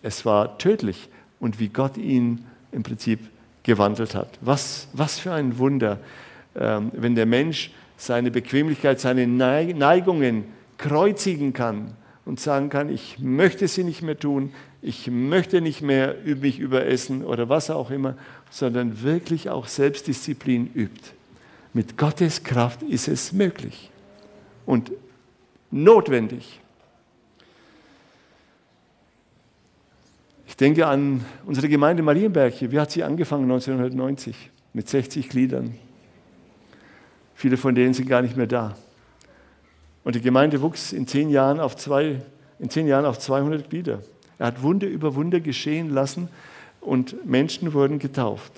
es war tödlich und wie Gott ihn im Prinzip gewandelt hat. Was, was für ein Wunder, ähm, wenn der Mensch seine Bequemlichkeit, seine Neigungen kreuzigen kann und sagen kann, ich möchte sie nicht mehr tun, ich möchte nicht mehr mich überessen oder was auch immer, sondern wirklich auch Selbstdisziplin übt. Mit Gottes Kraft ist es möglich und notwendig. Ich denke an unsere Gemeinde Marienberg hier. Wie hat sie angefangen 1990? Mit 60 Gliedern. Viele von denen sind gar nicht mehr da. Und die Gemeinde wuchs in zehn Jahren auf, zwei, in zehn Jahren auf 200 Glieder. Er hat Wunder über Wunder geschehen lassen und Menschen wurden getauft.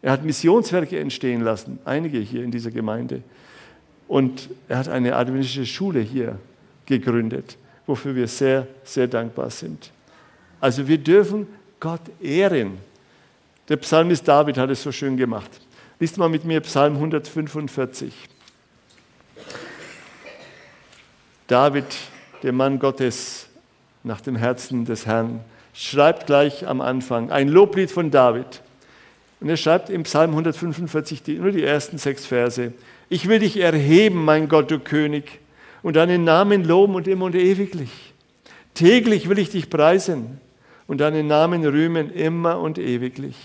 Er hat Missionswerke entstehen lassen, einige hier in dieser Gemeinde. Und er hat eine adventistische Schule hier gegründet, wofür wir sehr, sehr dankbar sind. Also wir dürfen Gott ehren. Der Psalmist David hat es so schön gemacht. Liest mal mit mir Psalm 145. David, der Mann Gottes nach dem Herzen des Herrn, schreibt gleich am Anfang ein Loblied von David. Und er schreibt im Psalm 145 die, nur die ersten sechs Verse. Ich will dich erheben, mein Gott, du König, und deinen Namen loben und immer und ewiglich. Täglich will ich dich preisen und deinen Namen rühmen immer und ewiglich.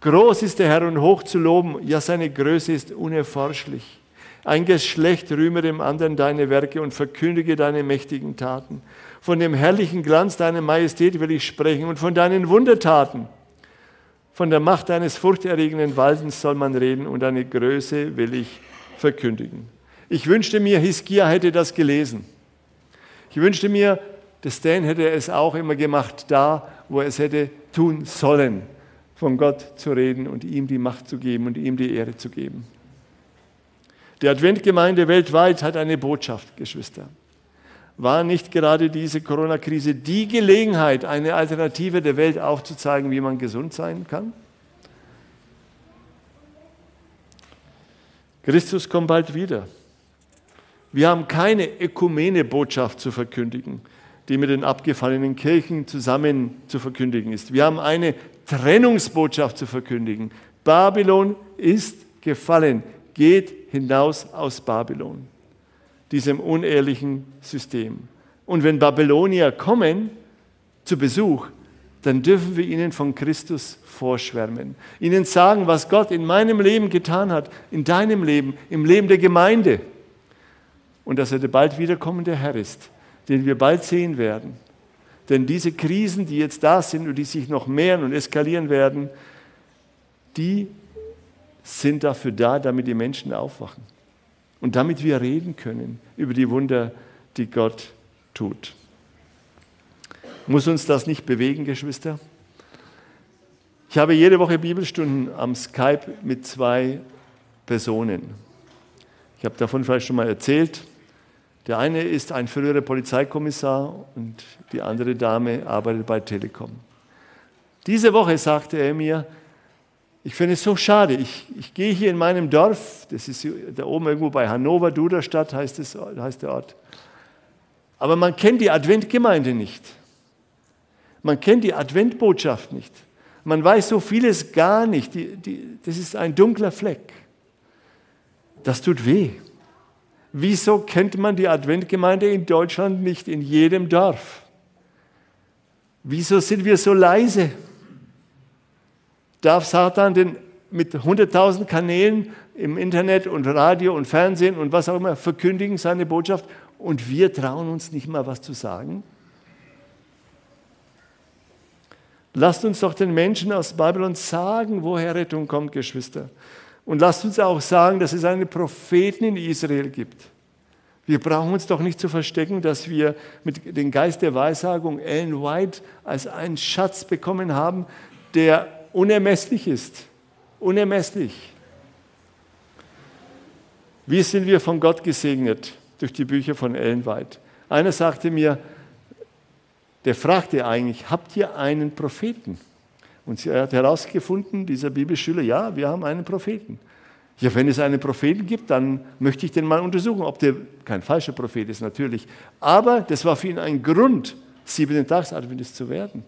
Groß ist der Herr und hoch zu loben, ja seine Größe ist unerforschlich. Ein Geschlecht rühme dem anderen deine Werke und verkündige deine mächtigen Taten. Von dem herrlichen Glanz deiner Majestät will ich sprechen und von deinen Wundertaten. Von der Macht deines furchterregenden Waltens soll man reden und deine Größe will ich verkündigen. Ich wünschte mir, Hiskia hätte das gelesen. Ich wünschte mir, der Stan hätte es auch immer gemacht, da, wo er es hätte tun sollen, von Gott zu reden und ihm die Macht zu geben und ihm die Ehre zu geben. Die Adventgemeinde weltweit hat eine Botschaft, Geschwister. War nicht gerade diese Corona-Krise die Gelegenheit, eine Alternative der Welt aufzuzeigen, wie man gesund sein kann? Christus kommt bald wieder. Wir haben keine Ökumene-Botschaft zu verkündigen, die mit den abgefallenen Kirchen zusammen zu verkündigen ist. Wir haben eine Trennungsbotschaft zu verkündigen. Babylon ist gefallen. Geht hinaus aus Babylon, diesem unehrlichen System. Und wenn Babylonier kommen zu Besuch, dann dürfen wir ihnen von Christus vorschwärmen. Ihnen sagen, was Gott in meinem Leben getan hat, in deinem Leben, im Leben der Gemeinde. Und dass er der bald wiederkommende Herr ist, den wir bald sehen werden. Denn diese Krisen, die jetzt da sind und die sich noch mehren und eskalieren werden, die sind dafür da, damit die Menschen aufwachen und damit wir reden können über die Wunder, die Gott tut. Muss uns das nicht bewegen, Geschwister? Ich habe jede Woche Bibelstunden am Skype mit zwei Personen. Ich habe davon vielleicht schon mal erzählt. Der eine ist ein früherer Polizeikommissar und die andere Dame arbeitet bei Telekom. Diese Woche sagte er mir, ich finde es so schade, ich, ich gehe hier in meinem Dorf, das ist da oben irgendwo bei Hannover, Duderstadt heißt, es, heißt der Ort, aber man kennt die Adventgemeinde nicht. Man kennt die Adventbotschaft nicht. Man weiß so vieles gar nicht. Die, die, das ist ein dunkler Fleck. Das tut weh. Wieso kennt man die Adventgemeinde in Deutschland nicht in jedem Dorf? Wieso sind wir so leise? Darf Satan denn mit 100.000 Kanälen im Internet und Radio und Fernsehen und was auch immer verkündigen seine Botschaft und wir trauen uns nicht mal was zu sagen? Lasst uns doch den Menschen aus Babylon sagen, woher Rettung kommt, Geschwister. Und lasst uns auch sagen, dass es einen Propheten in Israel gibt. Wir brauchen uns doch nicht zu verstecken, dass wir mit dem Geist der Weissagung Ellen White als einen Schatz bekommen haben, der unermesslich ist. Unermesslich. Wie sind wir von Gott gesegnet durch die Bücher von Ellen White? Einer sagte mir, der fragte eigentlich, habt ihr einen Propheten? Und er hat herausgefunden, dieser Bibelschüler, ja, wir haben einen Propheten. Ja, wenn es einen Propheten gibt, dann möchte ich den mal untersuchen, ob der kein falscher Prophet ist, natürlich. Aber das war für ihn ein Grund, siebenten Tagsadventist zu werden.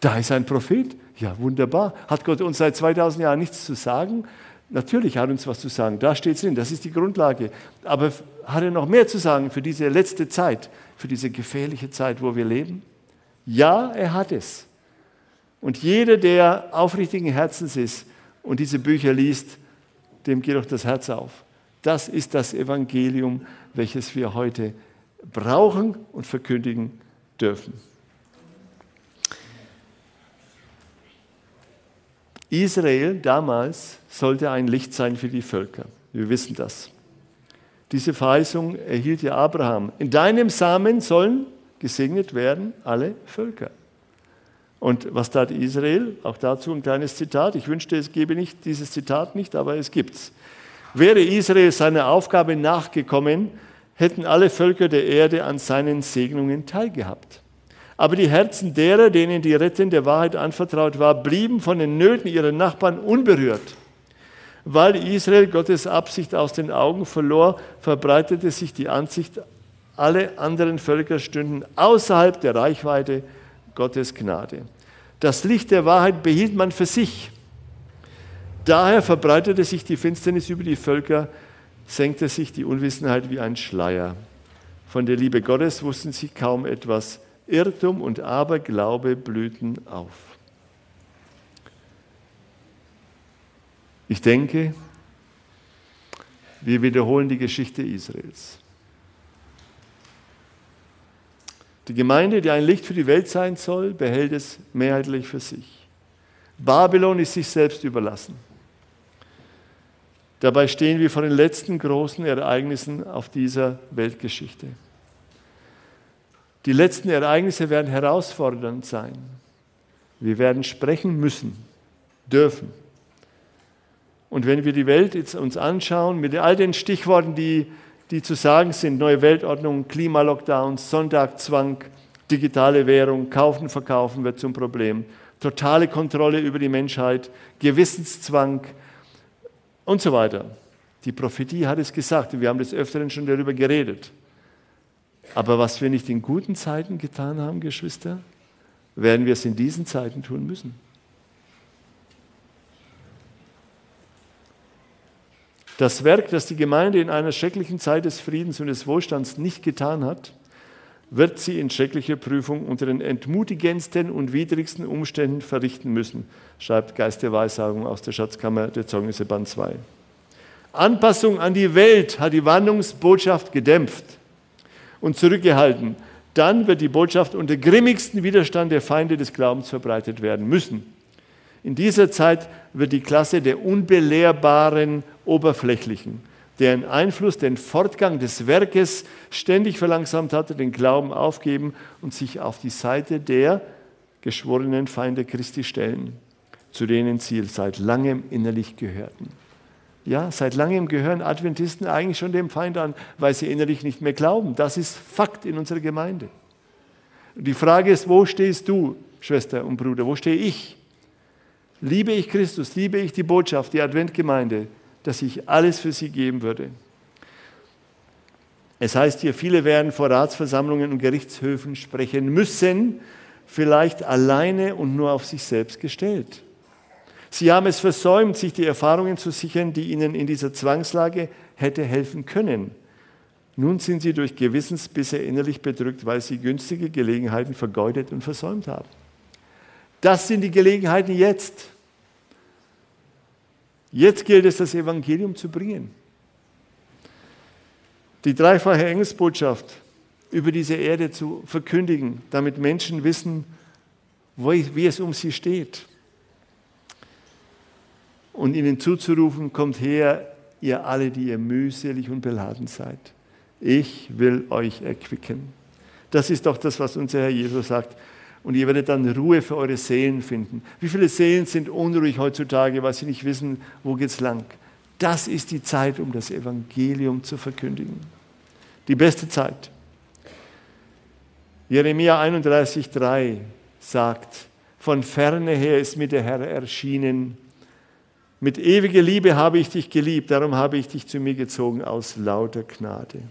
Da ist ein Prophet. Ja, wunderbar. Hat Gott uns seit 2000 Jahren nichts zu sagen? Natürlich hat er uns was zu sagen. Da steht es drin. Das ist die Grundlage. Aber hat er noch mehr zu sagen für diese letzte Zeit? für diese gefährliche Zeit, wo wir leben? Ja, er hat es. Und jeder, der aufrichtigen Herzens ist und diese Bücher liest, dem geht doch das Herz auf. Das ist das Evangelium, welches wir heute brauchen und verkündigen dürfen. Israel damals sollte ein Licht sein für die Völker. Wir wissen das. Diese Verheißung erhielt ja Abraham. In deinem Samen sollen gesegnet werden alle Völker. Und was tat Israel? Auch dazu ein kleines Zitat. Ich wünschte, es gäbe nicht dieses Zitat nicht, aber es gibt's. Wäre Israel seiner Aufgabe nachgekommen, hätten alle Völker der Erde an seinen Segnungen teilgehabt. Aber die Herzen derer, denen die rettende Wahrheit anvertraut war, blieben von den Nöten ihrer Nachbarn unberührt. Weil Israel Gottes Absicht aus den Augen verlor, verbreitete sich die Ansicht, alle anderen Völker stünden außerhalb der Reichweite Gottes Gnade. Das Licht der Wahrheit behielt man für sich. Daher verbreitete sich die Finsternis über die Völker, senkte sich die Unwissenheit wie ein Schleier. Von der Liebe Gottes wussten sie kaum etwas. Irrtum und Aberglaube blühten auf. Ich denke, wir wiederholen die Geschichte Israels. Die Gemeinde, die ein Licht für die Welt sein soll, behält es mehrheitlich für sich. Babylon ist sich selbst überlassen. Dabei stehen wir vor den letzten großen Ereignissen auf dieser Weltgeschichte. Die letzten Ereignisse werden herausfordernd sein. Wir werden sprechen müssen, dürfen. Und wenn wir die Welt jetzt uns anschauen, mit all den Stichworten, die, die zu sagen sind, neue Weltordnung, Klimalockdowns, Sonntagzwang, digitale Währung, kaufen, verkaufen wird zum Problem, totale Kontrolle über die Menschheit, Gewissenszwang, und so weiter. Die Prophetie hat es gesagt wir haben des Öfteren schon darüber geredet. Aber was wir nicht in guten Zeiten getan haben, Geschwister, werden wir es in diesen Zeiten tun müssen. Das Werk, das die Gemeinde in einer schrecklichen Zeit des Friedens und des Wohlstands nicht getan hat, wird sie in schrecklicher Prüfung unter den entmutigendsten und widrigsten Umständen verrichten müssen, schreibt Geist der Weissagung aus der Schatzkammer der Zeugnisse Band 2. Anpassung an die Welt hat die Warnungsbotschaft gedämpft und zurückgehalten. Dann wird die Botschaft unter grimmigsten Widerstand der Feinde des Glaubens verbreitet werden müssen. In dieser Zeit wird die Klasse der unbelehrbaren Oberflächlichen deren Einfluss den Fortgang des Werkes ständig verlangsamt hatte, den Glauben aufgeben und sich auf die Seite der geschworenen Feinde Christi stellen, zu denen sie seit langem innerlich gehörten. Ja, seit langem gehören Adventisten eigentlich schon dem Feind an, weil sie innerlich nicht mehr glauben. Das ist Fakt in unserer Gemeinde. Die Frage ist, wo stehst du, Schwester und Bruder? Wo stehe ich? Liebe ich Christus? Liebe ich die Botschaft, die Adventgemeinde? dass ich alles für sie geben würde. Es heißt hier, viele werden vor Ratsversammlungen und Gerichtshöfen sprechen müssen, vielleicht alleine und nur auf sich selbst gestellt. Sie haben es versäumt, sich die Erfahrungen zu sichern, die ihnen in dieser Zwangslage hätte helfen können. Nun sind sie durch Gewissensbisse innerlich bedrückt, weil sie günstige Gelegenheiten vergeudet und versäumt haben. Das sind die Gelegenheiten jetzt. Jetzt gilt es, das Evangelium zu bringen. Die dreifache Engelsbotschaft über diese Erde zu verkündigen, damit Menschen wissen, wie es um sie steht. Und ihnen zuzurufen, kommt her, ihr alle, die ihr mühselig und beladen seid. Ich will euch erquicken. Das ist doch das, was unser Herr Jesus sagt und ihr werdet dann Ruhe für eure Seelen finden. Wie viele Seelen sind unruhig heutzutage, weil sie nicht wissen, wo geht's lang? Das ist die Zeit, um das Evangelium zu verkündigen. Die beste Zeit. Jeremia 31,3 sagt, von ferne her ist mir der Herr erschienen. Mit ewiger Liebe habe ich dich geliebt, darum habe ich dich zu mir gezogen aus lauter Gnade.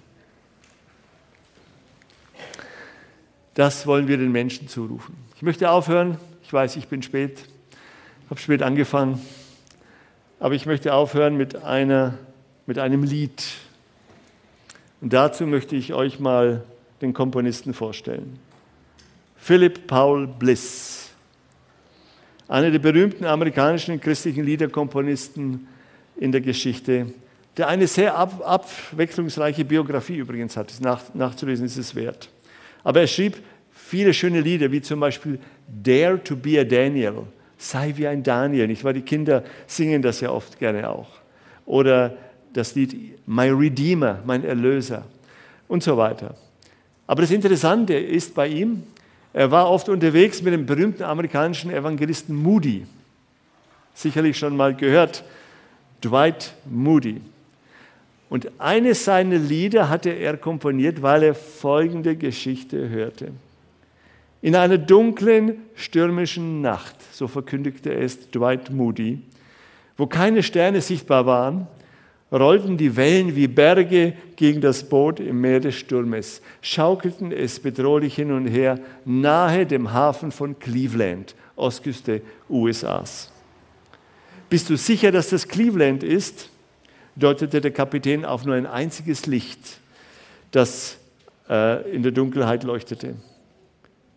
Das wollen wir den Menschen zurufen. Ich möchte aufhören. Ich weiß, ich bin spät, habe spät angefangen. Aber ich möchte aufhören mit, einer, mit einem Lied. Und dazu möchte ich euch mal den Komponisten vorstellen. Philip Paul Bliss, einer der berühmten amerikanischen christlichen Liederkomponisten in der Geschichte, der eine sehr ab, abwechslungsreiche Biografie übrigens hat. Nach, nachzulesen ist es wert. Aber er schrieb viele schöne Lieder, wie zum Beispiel Dare to be a Daniel, sei wie ein Daniel. Nicht wahr? Die Kinder singen das ja oft gerne auch. Oder das Lied My Redeemer, mein Erlöser und so weiter. Aber das Interessante ist bei ihm, er war oft unterwegs mit dem berühmten amerikanischen Evangelisten Moody. Sicherlich schon mal gehört, Dwight Moody. Und eines seiner Lieder hatte er komponiert, weil er folgende Geschichte hörte. In einer dunklen, stürmischen Nacht, so verkündigte es Dwight Moody, wo keine Sterne sichtbar waren, rollten die Wellen wie Berge gegen das Boot im Meer des Sturmes, schaukelten es bedrohlich hin und her nahe dem Hafen von Cleveland, Ostküste USAs. Bist du sicher, dass das Cleveland ist? deutete der Kapitän auf nur ein einziges Licht, das äh, in der Dunkelheit leuchtete.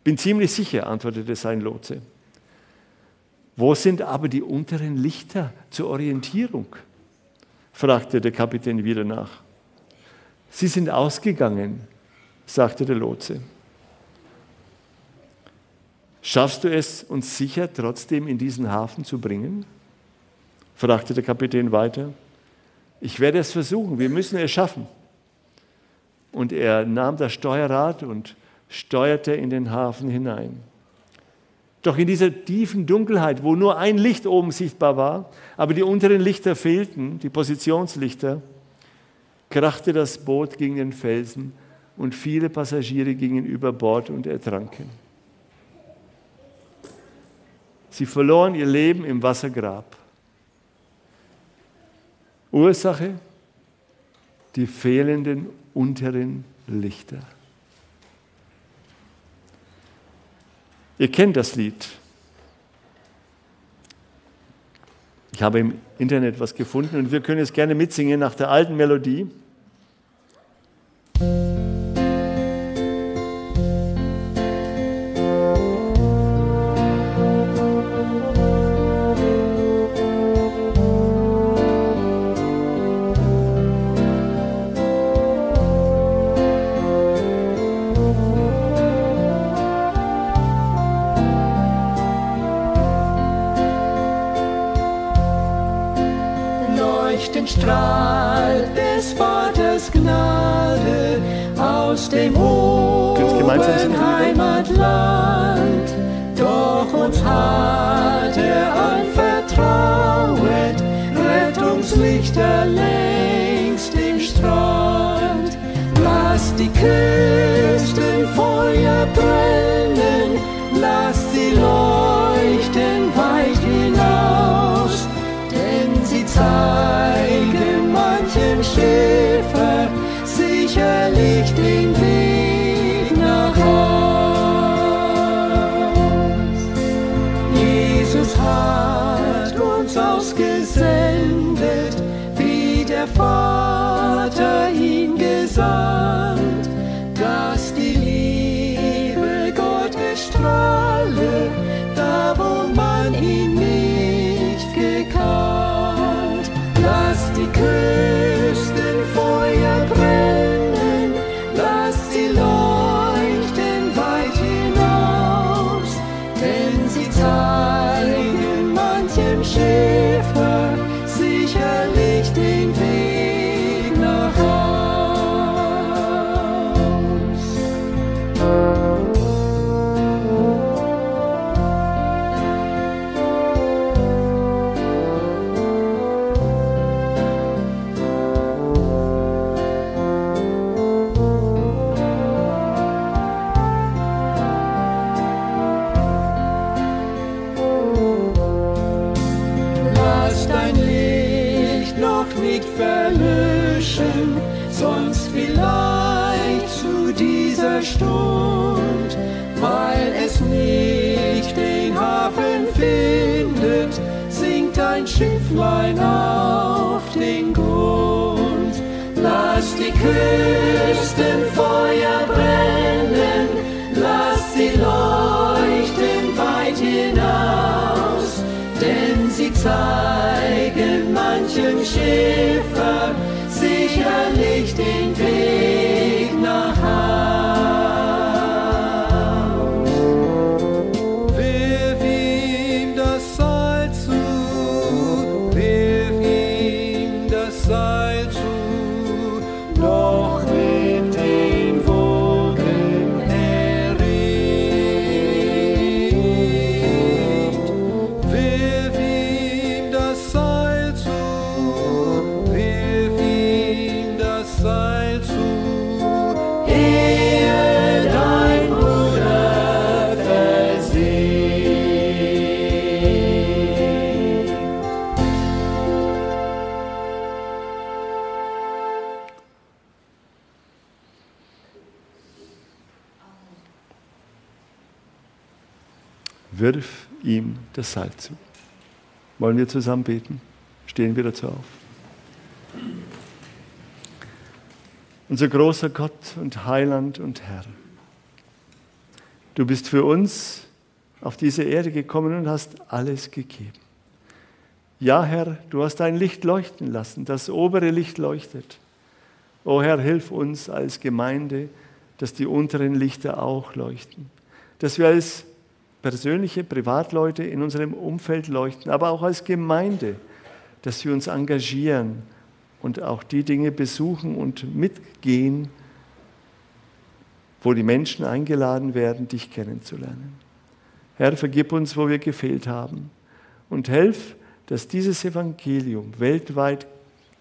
Bin ziemlich sicher, antwortete sein Lotse. Wo sind aber die unteren Lichter zur Orientierung? Fragte der Kapitän wieder nach. Sie sind ausgegangen, sagte der Lotse. Schaffst du es, uns sicher trotzdem in diesen Hafen zu bringen? fragte der Kapitän weiter. Ich werde es versuchen, wir müssen es schaffen. Und er nahm das Steuerrad und steuerte in den Hafen hinein. Doch in dieser tiefen Dunkelheit, wo nur ein Licht oben sichtbar war, aber die unteren Lichter fehlten, die Positionslichter, krachte das Boot gegen den Felsen und viele Passagiere gingen über Bord und ertranken. Sie verloren ihr Leben im Wassergrab. Ursache? Die fehlenden unteren Lichter. Ihr kennt das Lied. Ich habe im Internet was gefunden und wir können es gerne mitsingen nach der alten Melodie. Schifflein wirf ihm das Seil zu. Wollen wir zusammen beten? Stehen wir dazu auf. Unser großer Gott und Heiland und Herr, du bist für uns auf diese Erde gekommen und hast alles gegeben. Ja, Herr, du hast dein Licht leuchten lassen, das obere Licht leuchtet. O Herr, hilf uns als Gemeinde, dass die unteren Lichter auch leuchten. Dass wir als persönliche Privatleute in unserem Umfeld leuchten, aber auch als Gemeinde, dass wir uns engagieren und auch die Dinge besuchen und mitgehen, wo die Menschen eingeladen werden, dich kennenzulernen. Herr, vergib uns, wo wir gefehlt haben und helf, dass dieses Evangelium weltweit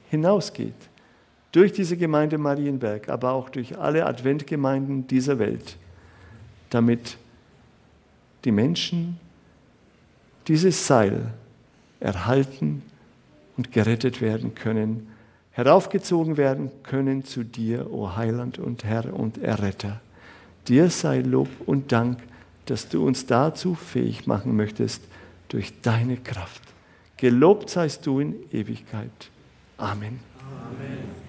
hinausgeht, durch diese Gemeinde Marienberg, aber auch durch alle Adventgemeinden dieser Welt, damit die Menschen dieses Seil erhalten und gerettet werden können, heraufgezogen werden können zu dir, o Heiland und Herr und Erretter. Dir sei Lob und Dank, dass du uns dazu fähig machen möchtest durch deine Kraft. Gelobt seist du in Ewigkeit. Amen. Amen.